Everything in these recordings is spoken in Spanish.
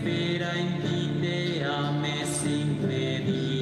espera en ti te ame sin medida.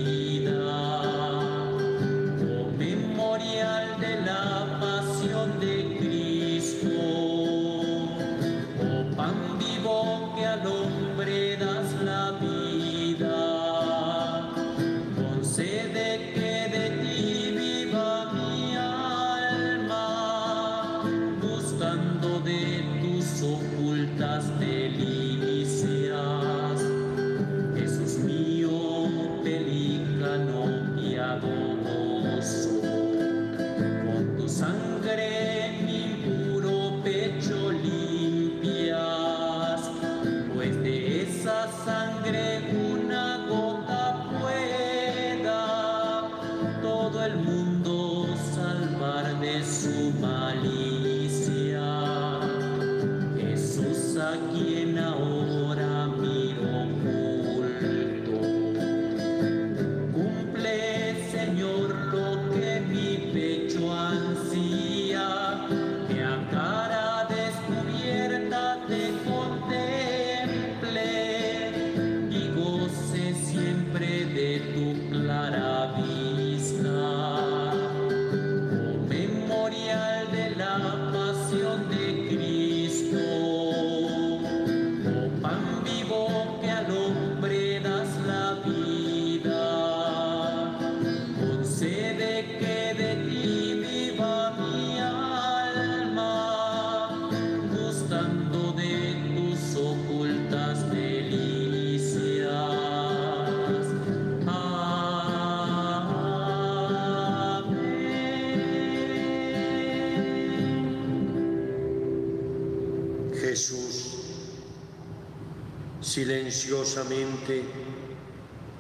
Silenciosamente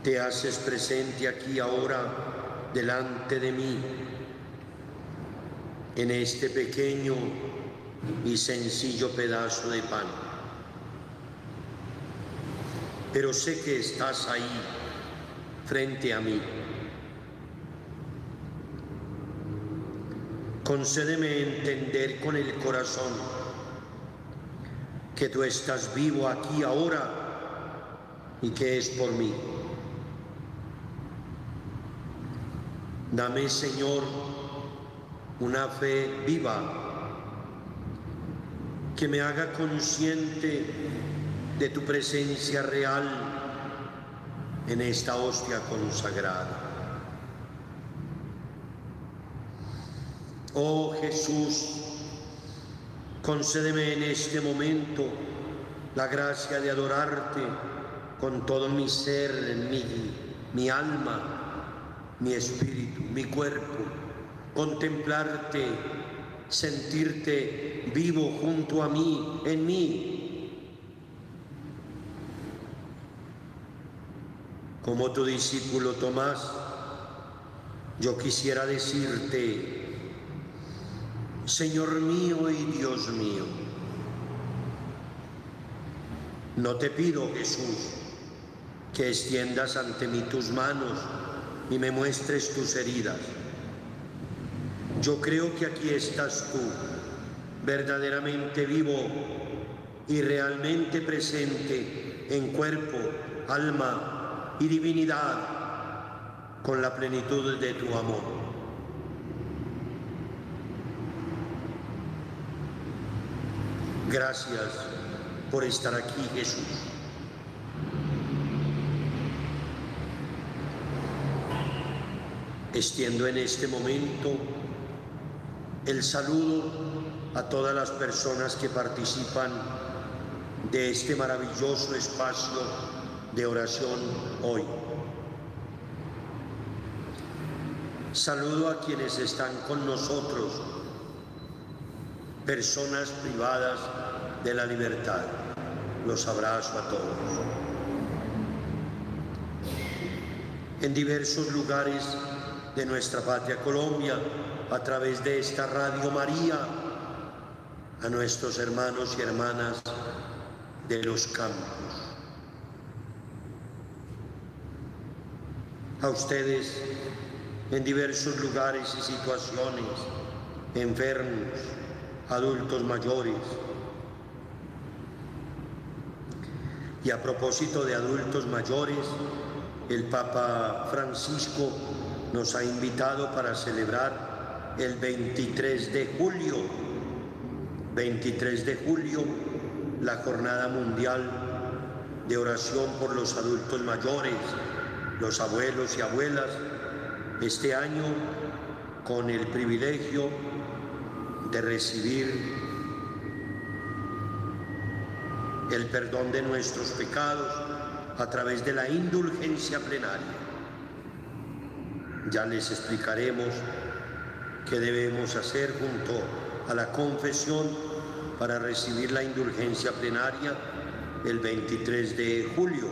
te haces presente aquí ahora delante de mí, en este pequeño y sencillo pedazo de pan. Pero sé que estás ahí, frente a mí. Concédeme entender con el corazón que tú estás vivo aquí ahora y que es por mí. Dame, Señor, una fe viva que me haga consciente de tu presencia real en esta hostia consagrada. Oh Jesús, concédeme en este momento la gracia de adorarte con todo mi ser, mi, mi alma, mi espíritu, mi cuerpo, contemplarte, sentirte vivo junto a mí, en mí. Como tu discípulo Tomás, yo quisiera decirte, Señor mío y Dios mío, no te pido, Jesús, que extiendas ante mí tus manos y me muestres tus heridas. Yo creo que aquí estás tú, verdaderamente vivo y realmente presente en cuerpo, alma y divinidad con la plenitud de tu amor. Gracias por estar aquí, Jesús. Extiendo en este momento el saludo a todas las personas que participan de este maravilloso espacio de oración hoy. Saludo a quienes están con nosotros, personas privadas de la libertad. Los abrazo a todos. En diversos lugares de nuestra patria Colombia, a través de esta Radio María, a nuestros hermanos y hermanas de los campos. A ustedes en diversos lugares y situaciones, enfermos, adultos mayores. Y a propósito de adultos mayores, el Papa Francisco nos ha invitado para celebrar el 23 de julio, 23 de julio, la Jornada Mundial de Oración por los Adultos Mayores, los abuelos y abuelas, este año con el privilegio de recibir el perdón de nuestros pecados a través de la indulgencia plenaria. Ya les explicaremos qué debemos hacer junto a la confesión para recibir la indulgencia plenaria el 23 de julio.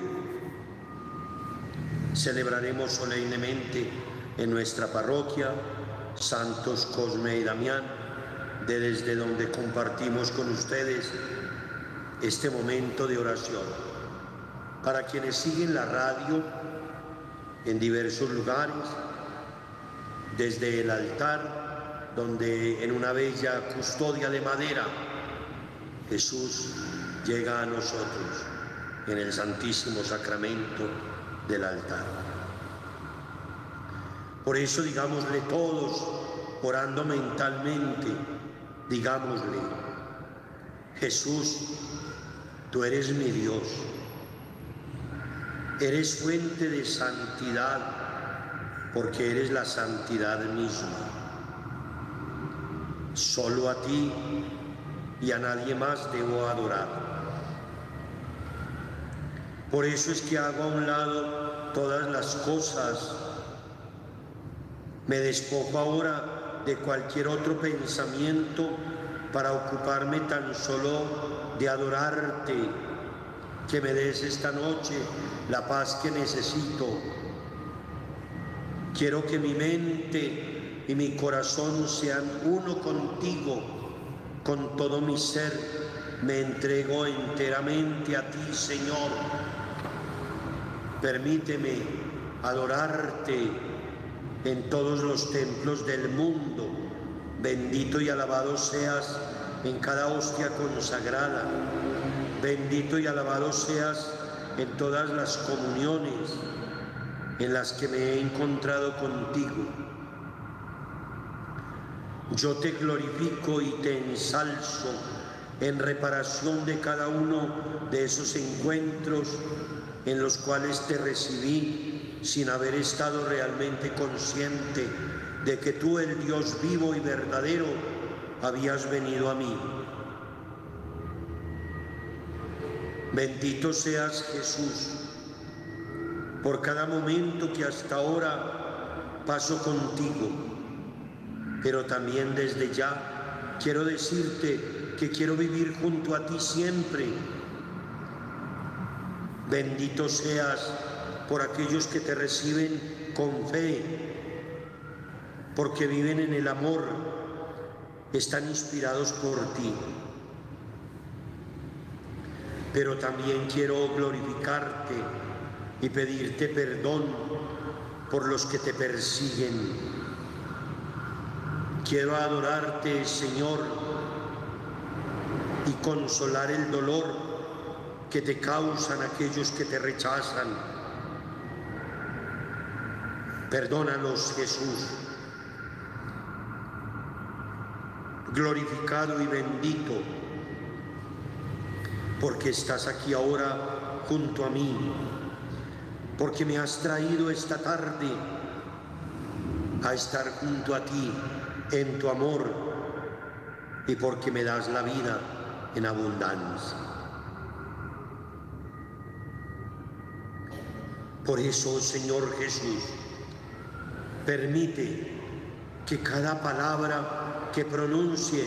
Celebraremos solemnemente en nuestra parroquia Santos Cosme y Damián, de desde donde compartimos con ustedes este momento de oración. Para quienes siguen la radio en diversos lugares, desde el altar, donde en una bella custodia de madera Jesús llega a nosotros en el Santísimo Sacramento del altar. Por eso digámosle todos, orando mentalmente, digámosle, Jesús, tú eres mi Dios, eres fuente de santidad, porque eres la santidad misma. Solo a ti y a nadie más debo adorar. Por eso es que hago a un lado todas las cosas. Me despojo ahora de cualquier otro pensamiento para ocuparme tan solo de adorarte, que me des esta noche la paz que necesito. Quiero que mi mente y mi corazón sean uno contigo, con todo mi ser. Me entrego enteramente a ti, Señor. Permíteme adorarte en todos los templos del mundo Bendito y alabado seas en cada hostia consagrada. Bendito y alabado seas en todas las comuniones en las que me he encontrado contigo. Yo te glorifico y te ensalzo en reparación de cada uno de esos encuentros en los cuales te recibí sin haber estado realmente consciente de que tú, el Dios vivo y verdadero, habías venido a mí. Bendito seas Jesús por cada momento que hasta ahora paso contigo, pero también desde ya quiero decirte que quiero vivir junto a ti siempre. Bendito seas por aquellos que te reciben con fe porque viven en el amor, están inspirados por ti. Pero también quiero glorificarte y pedirte perdón por los que te persiguen. Quiero adorarte, Señor, y consolar el dolor que te causan aquellos que te rechazan. Perdónanos, Jesús glorificado y bendito, porque estás aquí ahora junto a mí, porque me has traído esta tarde a estar junto a ti en tu amor y porque me das la vida en abundancia. Por eso, Señor Jesús, permite que cada palabra que pronuncie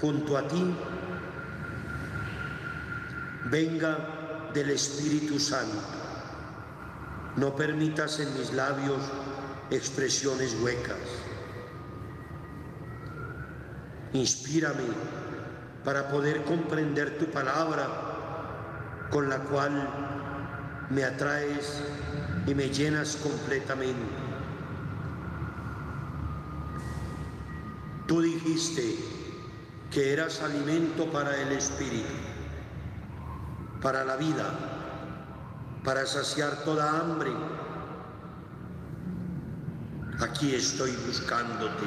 junto a ti venga del Espíritu Santo. No permitas en mis labios expresiones huecas. Inspírame para poder comprender tu palabra con la cual me atraes y me llenas completamente. Tú dijiste que eras alimento para el espíritu, para la vida. Para saciar toda hambre. Aquí estoy buscándote,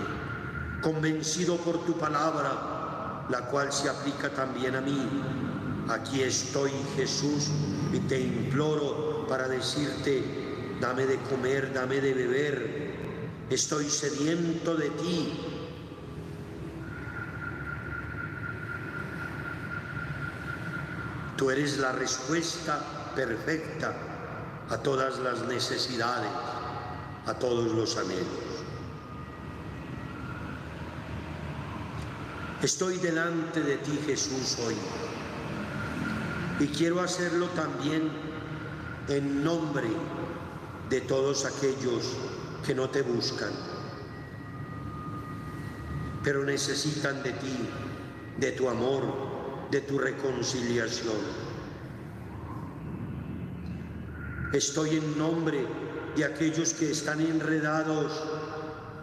convencido por tu palabra, la cual se aplica también a mí. Aquí estoy, Jesús, y te imploro para decirte, dame de comer, dame de beber. Estoy sediento de ti. Tú eres la respuesta perfecta a todas las necesidades, a todos los anhelos. Estoy delante de ti, Jesús, hoy. Y quiero hacerlo también en nombre de todos aquellos que no te buscan, pero necesitan de ti, de tu amor, de tu reconciliación. Estoy en nombre de aquellos que están enredados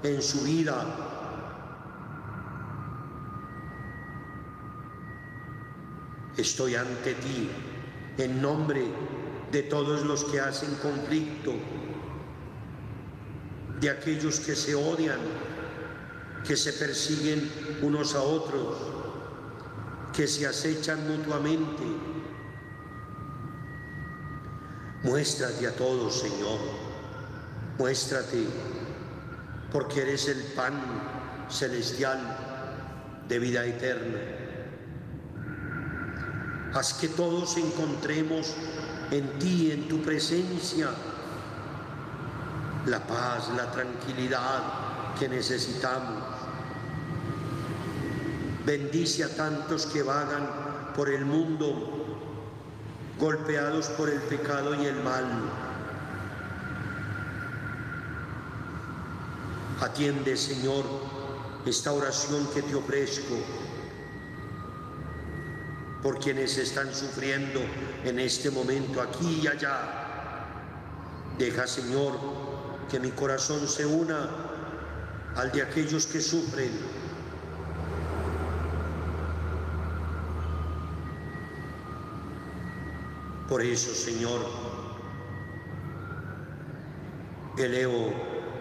en su vida. Estoy ante ti en nombre de todos los que hacen conflicto, de aquellos que se odian, que se persiguen unos a otros, que se acechan mutuamente. Muéstrate a todos, Señor. Muéstrate, porque eres el pan celestial de vida eterna. Haz que todos encontremos en ti, en tu presencia, la paz, la tranquilidad que necesitamos. Bendice a tantos que vagan por el mundo golpeados por el pecado y el mal. Atiende, Señor, esta oración que te ofrezco por quienes están sufriendo en este momento, aquí y allá. Deja, Señor, que mi corazón se una al de aquellos que sufren. Por eso, Señor, elevo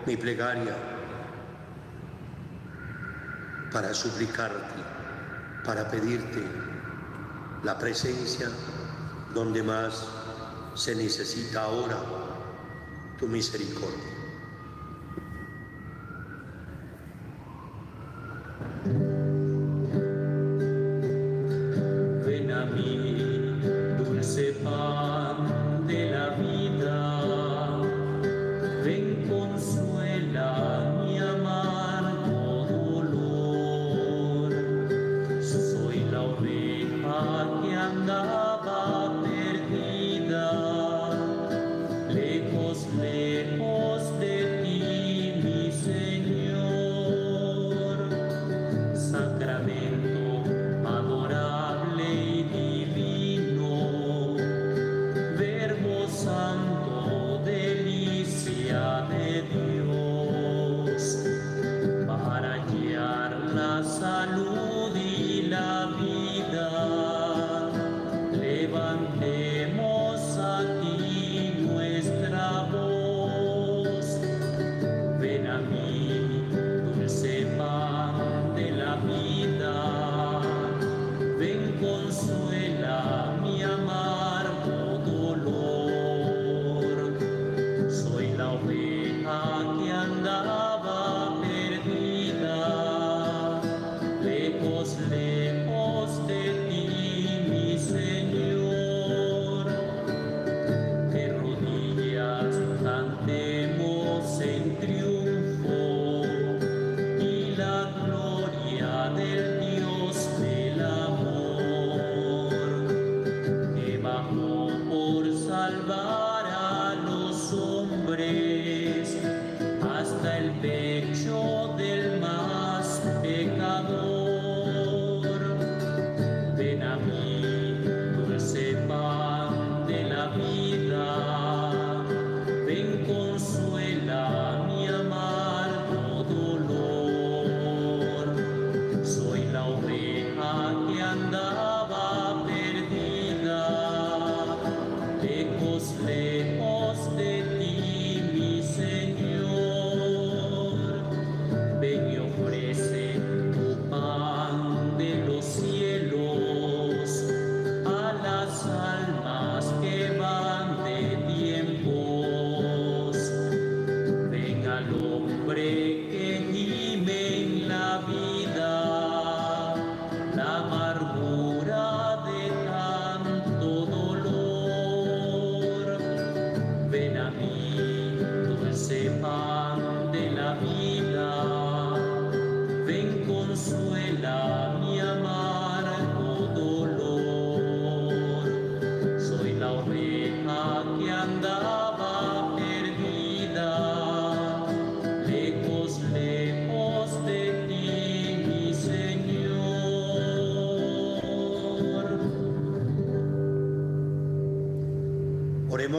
mi plegaria para suplicarte, para pedirte la presencia donde más se necesita ahora tu misericordia.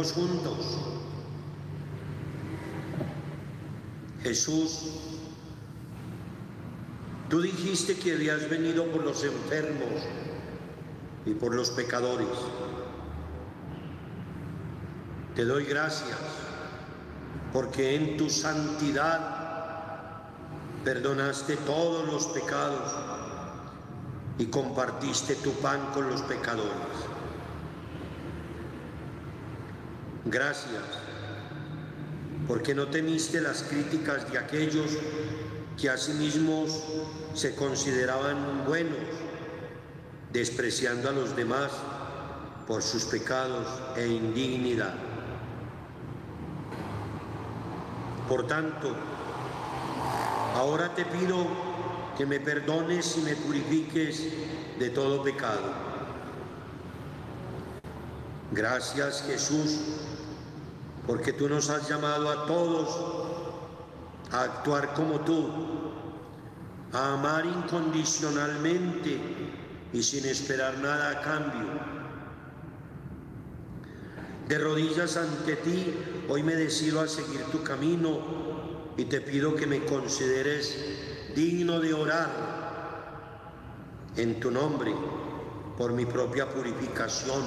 Juntos. Jesús, tú dijiste que habías venido por los enfermos y por los pecadores. Te doy gracias porque en tu santidad perdonaste todos los pecados y compartiste tu pan con los pecadores. Gracias, porque no temiste las críticas de aquellos que a sí mismos se consideraban buenos, despreciando a los demás por sus pecados e indignidad. Por tanto, ahora te pido que me perdones y me purifiques de todo pecado. Gracias Jesús, porque tú nos has llamado a todos a actuar como tú, a amar incondicionalmente y sin esperar nada a cambio. De rodillas ante ti, hoy me decido a seguir tu camino y te pido que me consideres digno de orar en tu nombre por mi propia purificación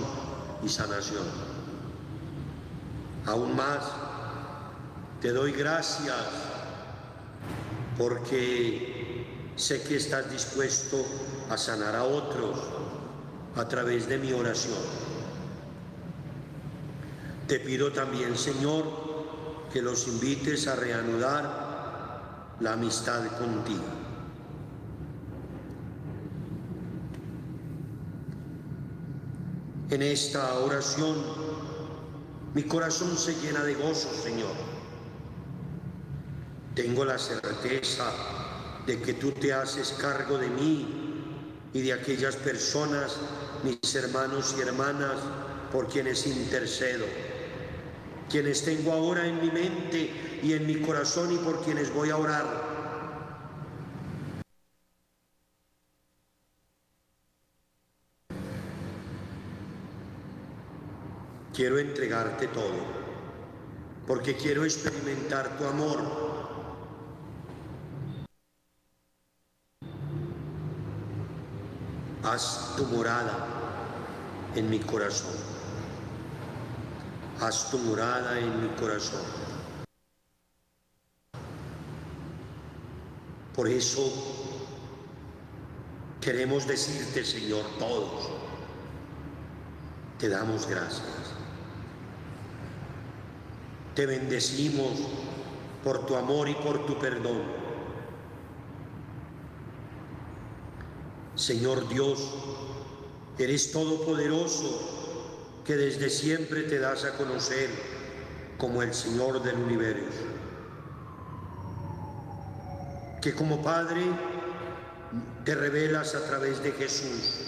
y sanación. Aún más, te doy gracias porque sé que estás dispuesto a sanar a otros a través de mi oración. Te pido también, Señor, que los invites a reanudar la amistad contigo. En esta oración mi corazón se llena de gozo, Señor. Tengo la certeza de que tú te haces cargo de mí y de aquellas personas, mis hermanos y hermanas, por quienes intercedo, quienes tengo ahora en mi mente y en mi corazón y por quienes voy a orar. Quiero entregarte todo, porque quiero experimentar tu amor. Haz tu morada en mi corazón. Haz tu morada en mi corazón. Por eso queremos decirte, Señor, todos, te damos gracias. Te bendecimos por tu amor y por tu perdón. Señor Dios, eres todopoderoso que desde siempre te das a conocer como el Señor del universo. Que como Padre te revelas a través de Jesús.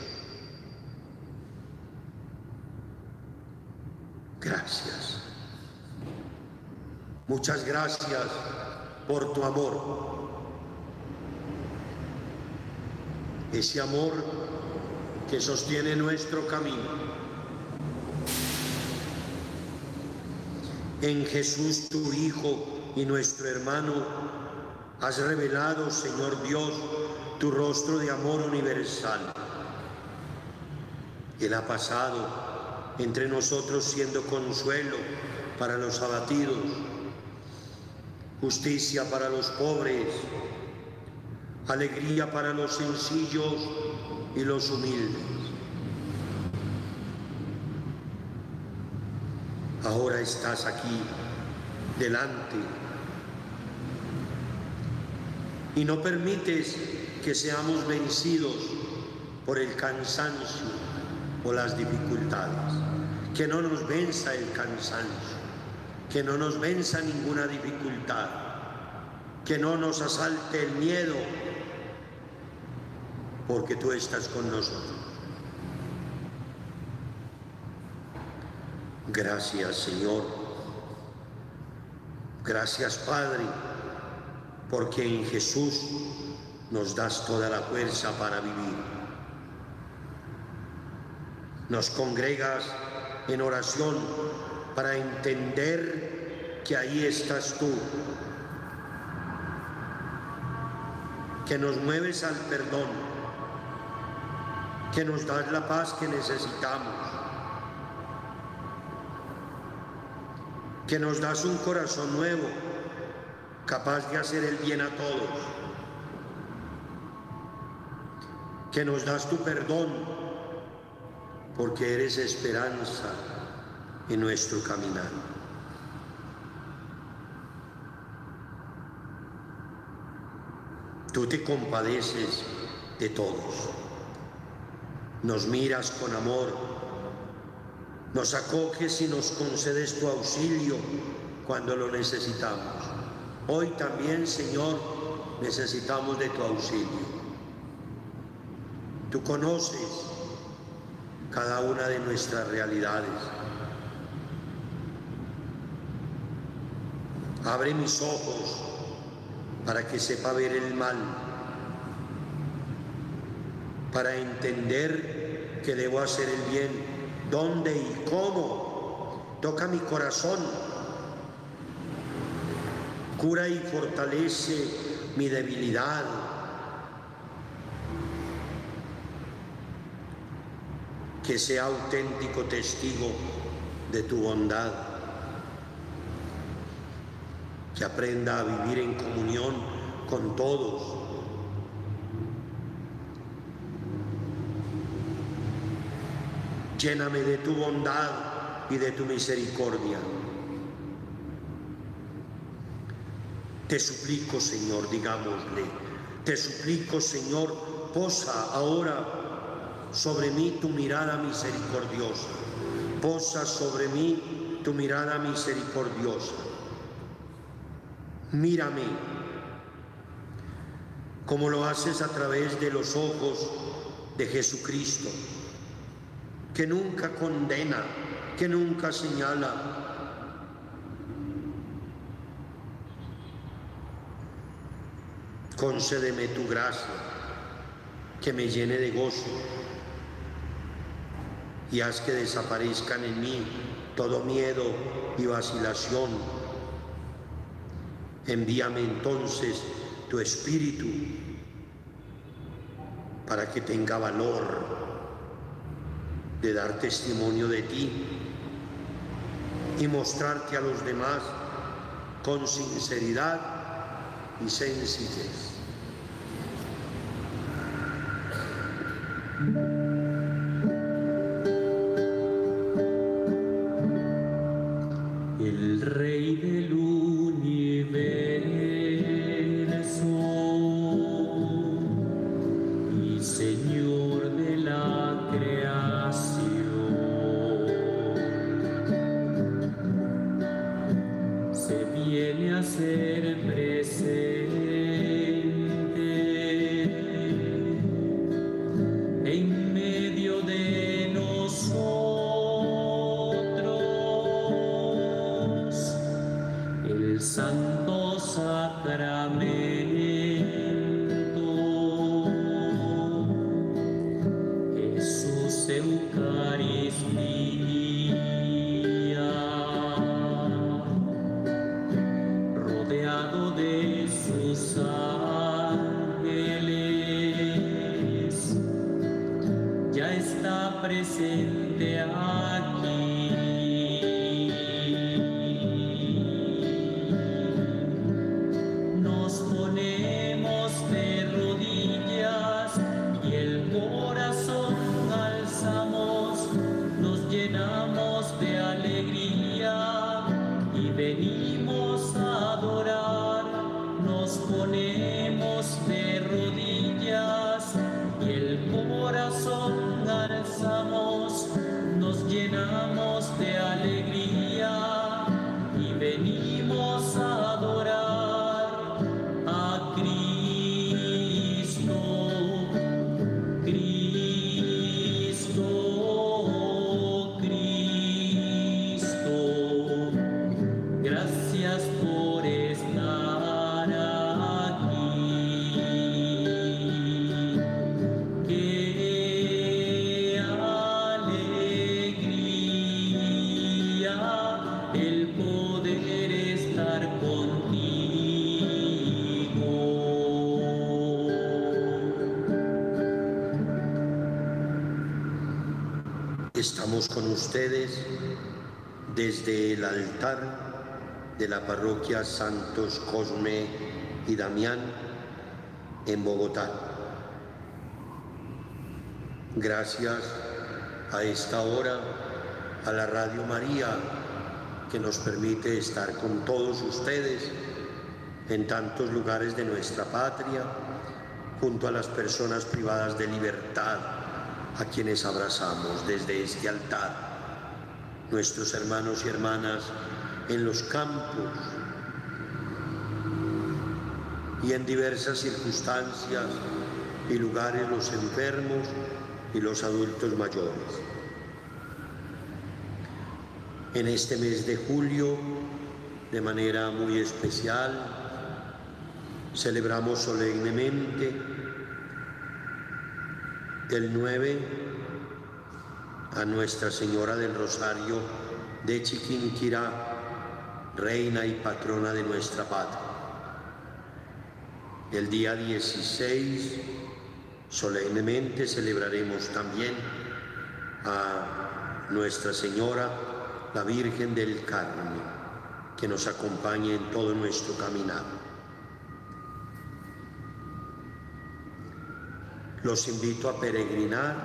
Gracias. Muchas gracias por tu amor. Ese amor que sostiene nuestro camino. En Jesús tu Hijo y nuestro hermano, has revelado, Señor Dios, tu rostro de amor universal. Él ha pasado entre nosotros siendo consuelo para los abatidos, justicia para los pobres, alegría para los sencillos y los humildes. Ahora estás aquí, delante, y no permites que seamos vencidos por el cansancio o las dificultades. Que no nos venza el cansancio, que no nos venza ninguna dificultad, que no nos asalte el miedo, porque tú estás con nosotros. Gracias Señor. Gracias Padre, porque en Jesús nos das toda la fuerza para vivir. Nos congregas en oración para entender que ahí estás tú, que nos mueves al perdón, que nos das la paz que necesitamos, que nos das un corazón nuevo, capaz de hacer el bien a todos, que nos das tu perdón, porque eres esperanza en nuestro caminar. Tú te compadeces de todos, nos miras con amor, nos acoges y nos concedes tu auxilio cuando lo necesitamos. Hoy también, Señor, necesitamos de tu auxilio. Tú conoces cada una de nuestras realidades. Abre mis ojos para que sepa ver el mal, para entender que debo hacer el bien, dónde y cómo. Toca mi corazón, cura y fortalece mi debilidad. Que sea auténtico testigo de tu bondad que aprenda a vivir en comunión con todos. Lléname de tu bondad y de tu misericordia. Te suplico, Señor, digámosle, te suplico, Señor, posa ahora sobre mí tu mirada misericordiosa. Posa sobre mí tu mirada misericordiosa mírame, como lo haces a través de los ojos de Jesucristo, que nunca condena, que nunca señala. Concédeme tu gracia, que me llene de gozo y haz que desaparezcan en mí todo miedo y vacilación Envíame entonces tu espíritu para que tenga valor de dar testimonio de ti y mostrarte a los demás con sinceridad y sencillez. Santo sacramento con ustedes desde el altar de la parroquia Santos Cosme y Damián en Bogotá. Gracias a esta hora a la Radio María que nos permite estar con todos ustedes en tantos lugares de nuestra patria, junto a las personas privadas de libertad, a quienes abrazamos desde este altar, nuestros hermanos y hermanas en los campos y en diversas circunstancias y lugares los enfermos y los adultos mayores. En este mes de julio, de manera muy especial, celebramos solemnemente el 9 a Nuestra Señora del Rosario de Chiquinquirá, reina y patrona de nuestra patria. El día 16, solemnemente celebraremos también a Nuestra Señora, la Virgen del Carmen, que nos acompañe en todo nuestro caminar. Los invito a peregrinar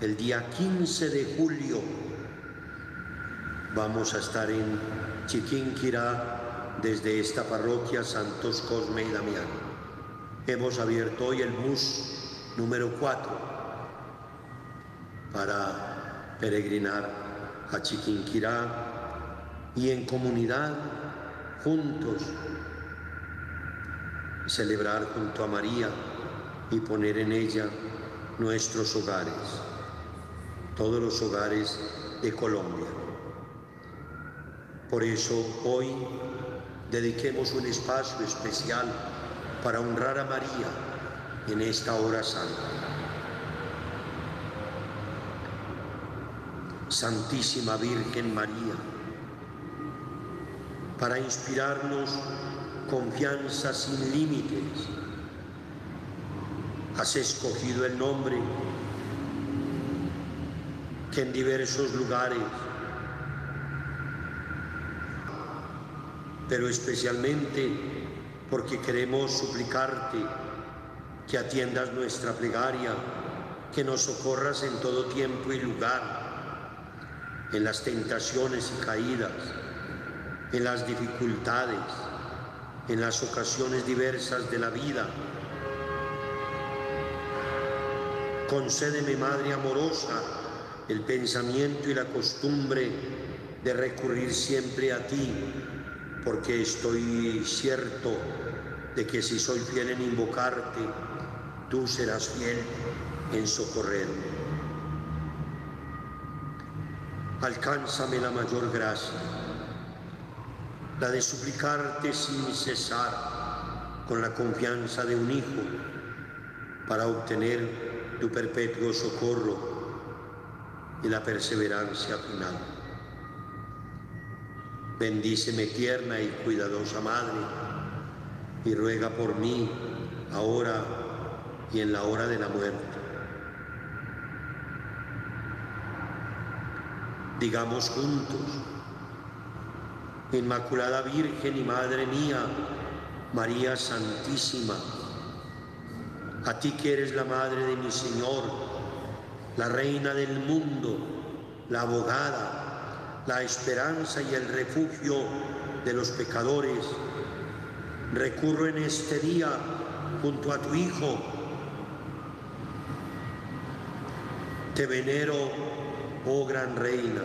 el día 15 de julio. Vamos a estar en Chiquinquirá desde esta parroquia Santos Cosme y Damián. Hemos abierto hoy el bus número 4 para peregrinar a Chiquinquirá y en comunidad, juntos, celebrar junto a María y poner en ella nuestros hogares, todos los hogares de Colombia. Por eso hoy dediquemos un espacio especial para honrar a María en esta hora santa. Santísima Virgen María, para inspirarnos confianza sin límites, has escogido el nombre que en diversos lugares, pero especialmente porque queremos suplicarte que atiendas nuestra plegaria, que nos socorras en todo tiempo y lugar, en las tentaciones y caídas, en las dificultades, en las ocasiones diversas de la vida. Concédeme, Madre amorosa, el pensamiento y la costumbre de recurrir siempre a ti, porque estoy cierto de que si soy fiel en invocarte, tú serás fiel en socorrerme. Alcánzame la mayor gracia, la de suplicarte sin cesar, con la confianza de un hijo, para obtener tu perpetuo socorro y la perseverancia final. Bendíceme tierna y cuidadosa Madre, y ruega por mí ahora y en la hora de la muerte. Digamos juntos, Inmaculada Virgen y Madre mía, María Santísima, a ti que eres la Madre de mi Señor, la Reina del mundo, la abogada, la esperanza y el refugio de los pecadores, recurro en este día junto a tu Hijo. Te venero, oh gran reina,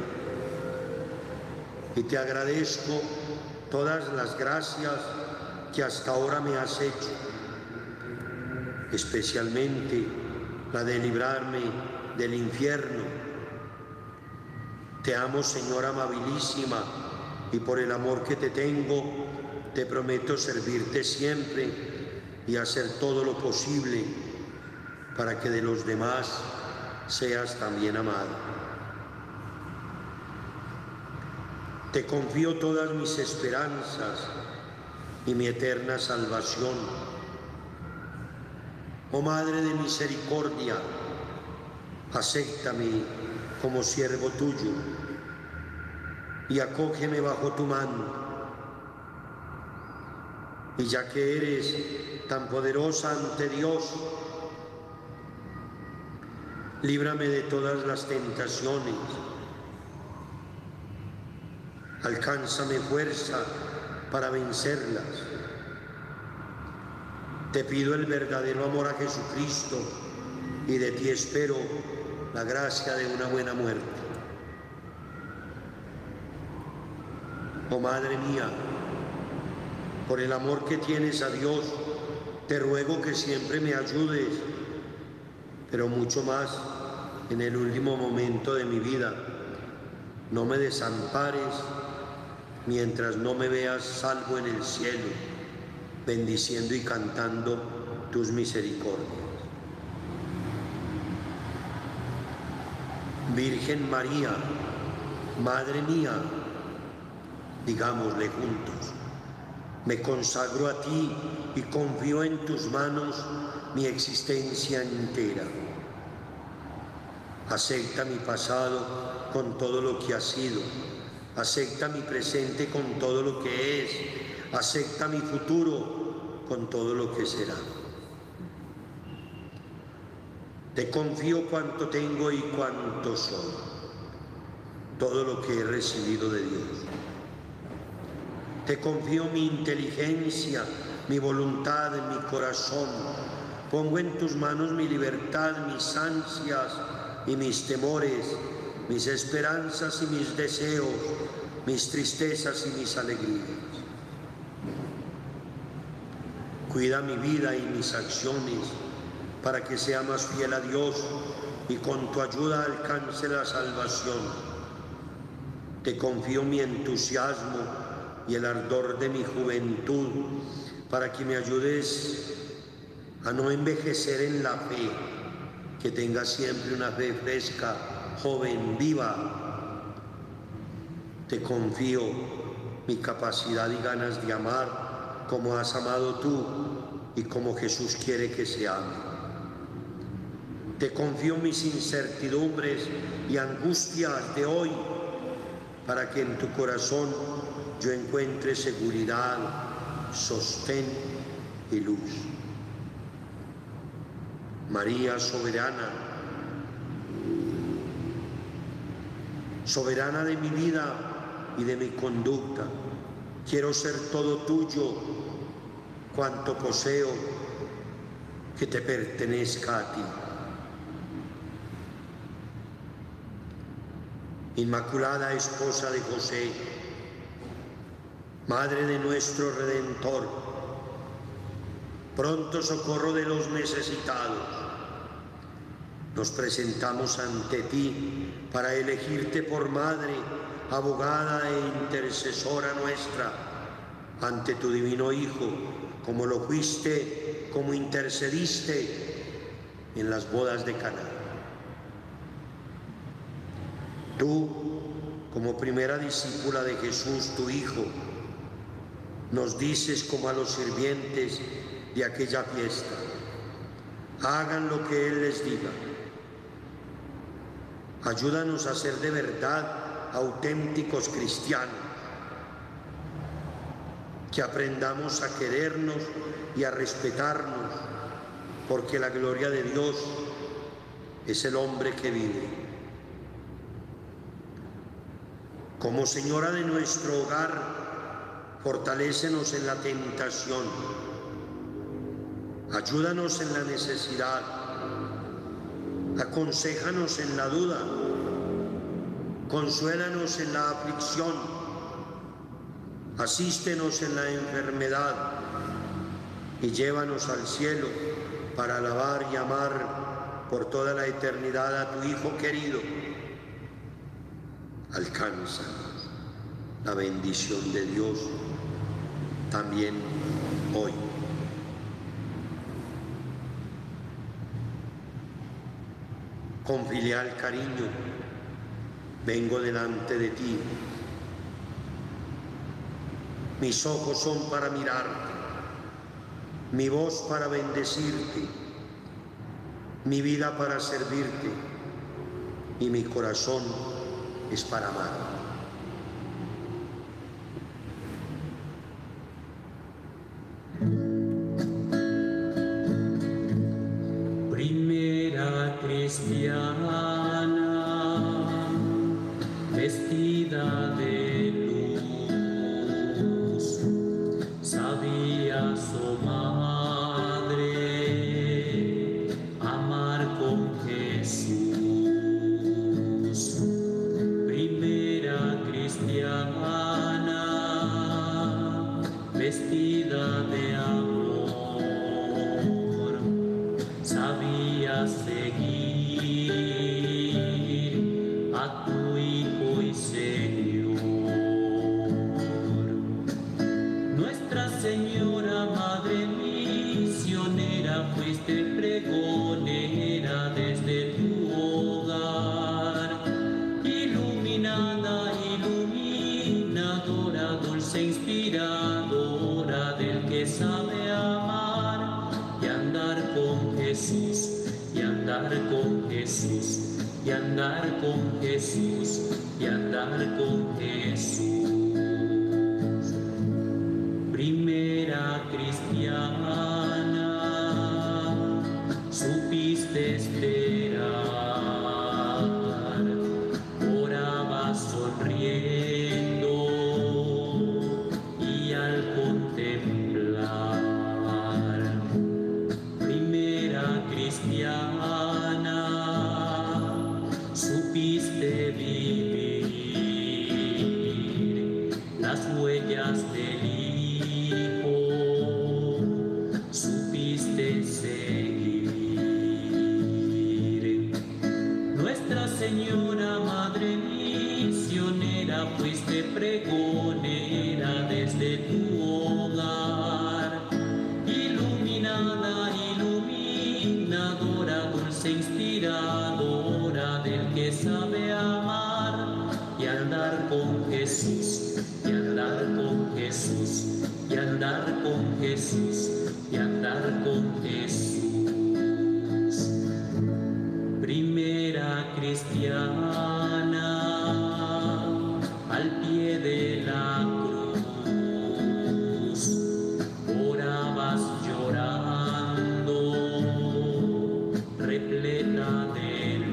y te agradezco todas las gracias que hasta ahora me has hecho, especialmente la de librarme del infierno. Te amo, Señora amabilísima, y por el amor que te tengo, te prometo servirte siempre y hacer todo lo posible para que de los demás seas también amado. Te confío todas mis esperanzas y mi eterna salvación. Oh Madre de Misericordia, acéptame como siervo tuyo y acógeme bajo tu mano. Y ya que eres tan poderosa ante Dios, líbrame de todas las tentaciones. Alcánzame fuerza para vencerlas. Te pido el verdadero amor a Jesucristo y de ti espero la gracia de una buena muerte. Oh Madre mía, por el amor que tienes a Dios, te ruego que siempre me ayudes, pero mucho más en el último momento de mi vida. No me desampares mientras no me veas salvo en el cielo, bendiciendo y cantando tus misericordias. Virgen María, Madre mía, digámosle juntos, me consagro a ti y confío en tus manos mi existencia entera. Acepta mi pasado con todo lo que ha sido. Acepta mi presente con todo lo que es. Acepta mi futuro con todo lo que será. Te confío cuanto tengo y cuanto soy, todo lo que he recibido de Dios. Te confío mi inteligencia, mi voluntad, mi corazón. Pongo en tus manos mi libertad, mis ansias y mis temores, mis esperanzas y mis deseos, mis tristezas y mis alegrías. Cuida mi vida y mis acciones para que sea más fiel a Dios y con tu ayuda alcance la salvación. Te confío mi entusiasmo y el ardor de mi juventud para que me ayudes a no envejecer en la fe, que tenga siempre una fe fresca, joven, viva. Te confío mi capacidad y ganas de amar como has amado tú y como Jesús quiere que se ame. Te confío mis incertidumbres y angustias de hoy para que en tu corazón yo encuentre seguridad, sostén y luz. María soberana, soberana de mi vida y de mi conducta, quiero ser todo tuyo cuanto poseo que te pertenezca a ti. Inmaculada Esposa de José, Madre de nuestro Redentor, pronto socorro de los necesitados, nos presentamos ante ti para elegirte por Madre, abogada e intercesora nuestra, ante tu divino Hijo, como lo fuiste, como intercediste en las bodas de Cana. Tú, como primera discípula de Jesús, tu Hijo, nos dices como a los sirvientes de aquella fiesta, hagan lo que Él les diga. Ayúdanos a ser de verdad auténticos cristianos, que aprendamos a querernos y a respetarnos, porque la gloria de Dios es el hombre que vive. Como Señora de nuestro hogar, fortalécenos en la tentación, ayúdanos en la necesidad, aconsejanos en la duda, consuélanos en la aflicción, asístenos en la enfermedad y llévanos al cielo para alabar y amar por toda la eternidad a tu Hijo querido. Alcanza la bendición de Dios también hoy. Con filial cariño vengo delante de ti. Mis ojos son para mirarte, mi voz para bendecirte, mi vida para servirte y mi corazón es para amar. Y andar con Jesús. Repleta de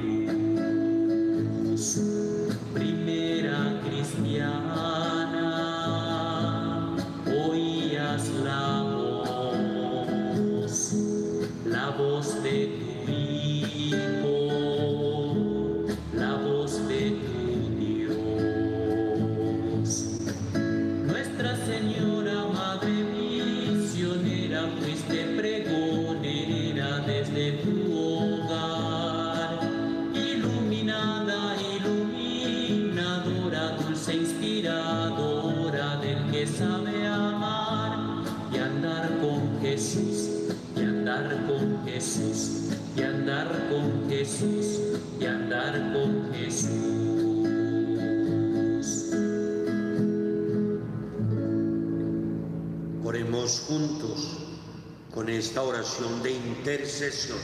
oración de intercesión.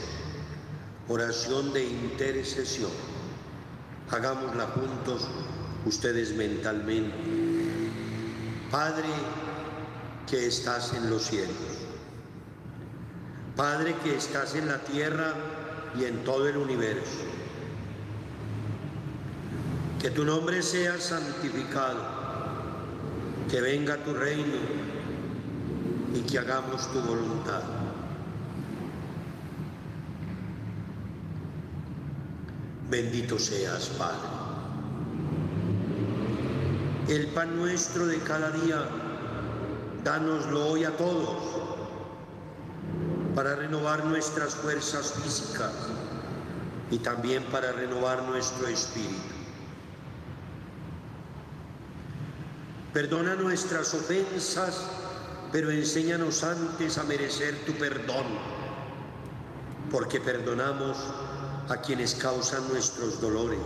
Oración de intercesión. Hagámosla juntos ustedes mentalmente. Padre que estás en los cielos. Padre que estás en la tierra y en todo el universo. Que tu nombre sea santificado, que venga tu reino y que hagamos tu voluntad. Bendito seas, Padre. El pan nuestro de cada día, dánoslo hoy a todos para renovar nuestras fuerzas físicas y también para renovar nuestro espíritu. Perdona nuestras ofensas, pero enséñanos antes a merecer tu perdón, porque perdonamos a quienes causan nuestros dolores,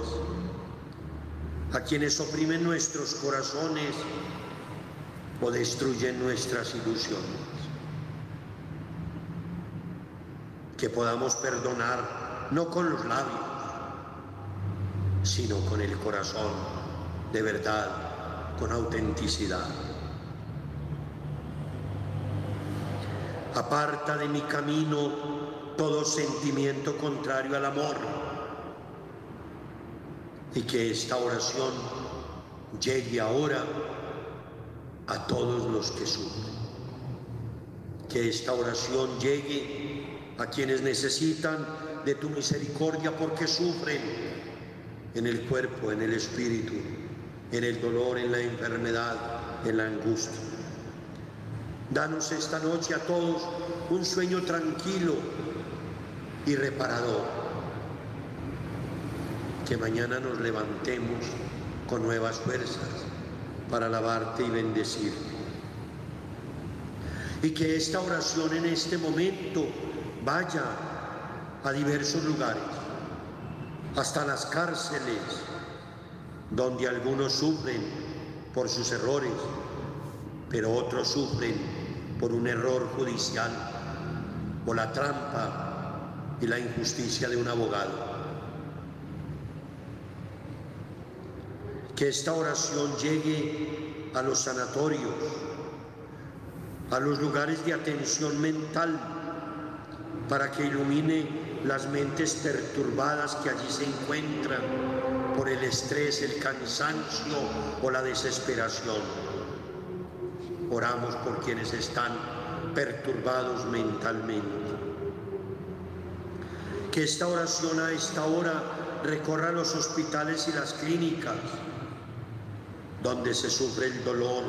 a quienes oprimen nuestros corazones o destruyen nuestras ilusiones. Que podamos perdonar no con los labios, sino con el corazón, de verdad, con autenticidad. Aparta de mi camino todo sentimiento contrario al amor. Y que esta oración llegue ahora a todos los que sufren. Que esta oración llegue a quienes necesitan de tu misericordia porque sufren en el cuerpo, en el espíritu, en el dolor, en la enfermedad, en la angustia. Danos esta noche a todos un sueño tranquilo, y reparador. Que mañana nos levantemos con nuevas fuerzas para alabarte y bendecirte. Y que esta oración en este momento vaya a diversos lugares, hasta las cárceles, donde algunos sufren por sus errores, pero otros sufren por un error judicial o la trampa y la injusticia de un abogado. Que esta oración llegue a los sanatorios, a los lugares de atención mental, para que ilumine las mentes perturbadas que allí se encuentran por el estrés, el cansancio o la desesperación. Oramos por quienes están perturbados mentalmente que esta oración a esta hora recorra los hospitales y las clínicas donde se sufre el dolor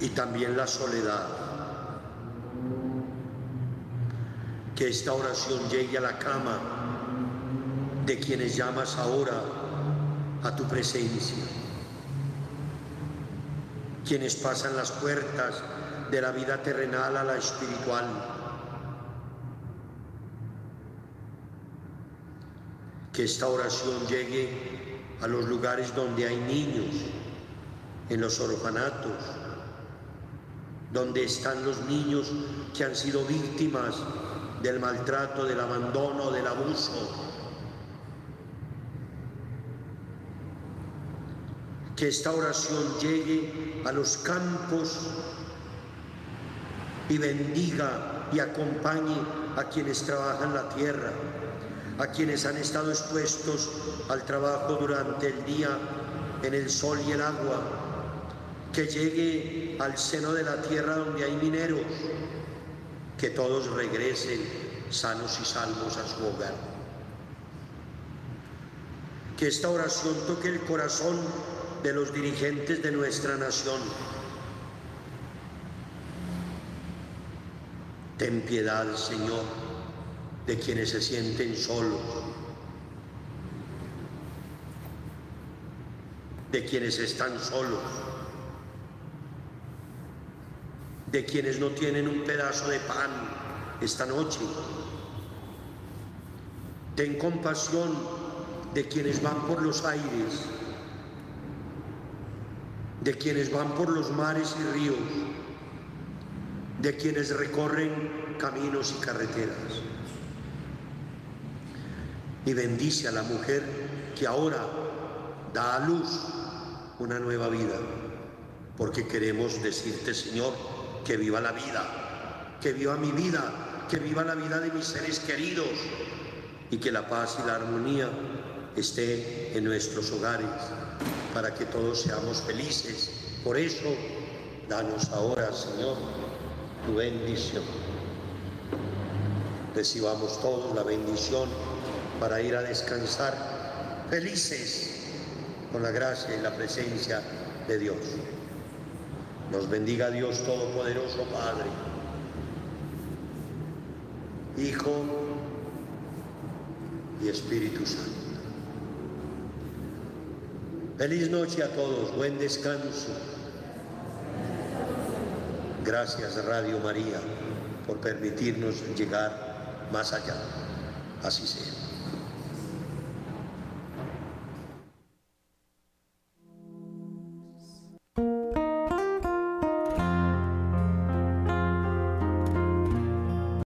y también la soledad. Que esta oración llegue a la cama de quienes llamas ahora a tu presencia. Quienes pasan las puertas de la vida terrenal a la espiritual que esta oración llegue a los lugares donde hay niños, en los orfanatos, donde están los niños que han sido víctimas del maltrato, del abandono, del abuso. Que esta oración llegue a los campos y bendiga y acompañe a quienes trabajan la tierra a quienes han estado expuestos al trabajo durante el día en el sol y el agua, que llegue al seno de la tierra donde hay mineros, que todos regresen sanos y salvos a su hogar. Que esta oración toque el corazón de los dirigentes de nuestra nación. Ten piedad, Señor de quienes se sienten solos, de quienes están solos, de quienes no tienen un pedazo de pan esta noche. Ten compasión de quienes van por los aires, de quienes van por los mares y ríos, de quienes recorren caminos y carreteras y bendice a la mujer que ahora da a luz una nueva vida, porque queremos decirte, Señor, que viva la vida, que viva mi vida, que viva la vida de mis seres queridos y que la paz y la armonía esté en nuestros hogares, para que todos seamos felices. Por eso, danos ahora, Señor, tu bendición. Recibamos todos la bendición para ir a descansar felices con la gracia y la presencia de Dios. Nos bendiga Dios Todopoderoso, Padre, Hijo y Espíritu Santo. Feliz noche a todos, buen descanso. Gracias Radio María por permitirnos llegar más allá. Así sea.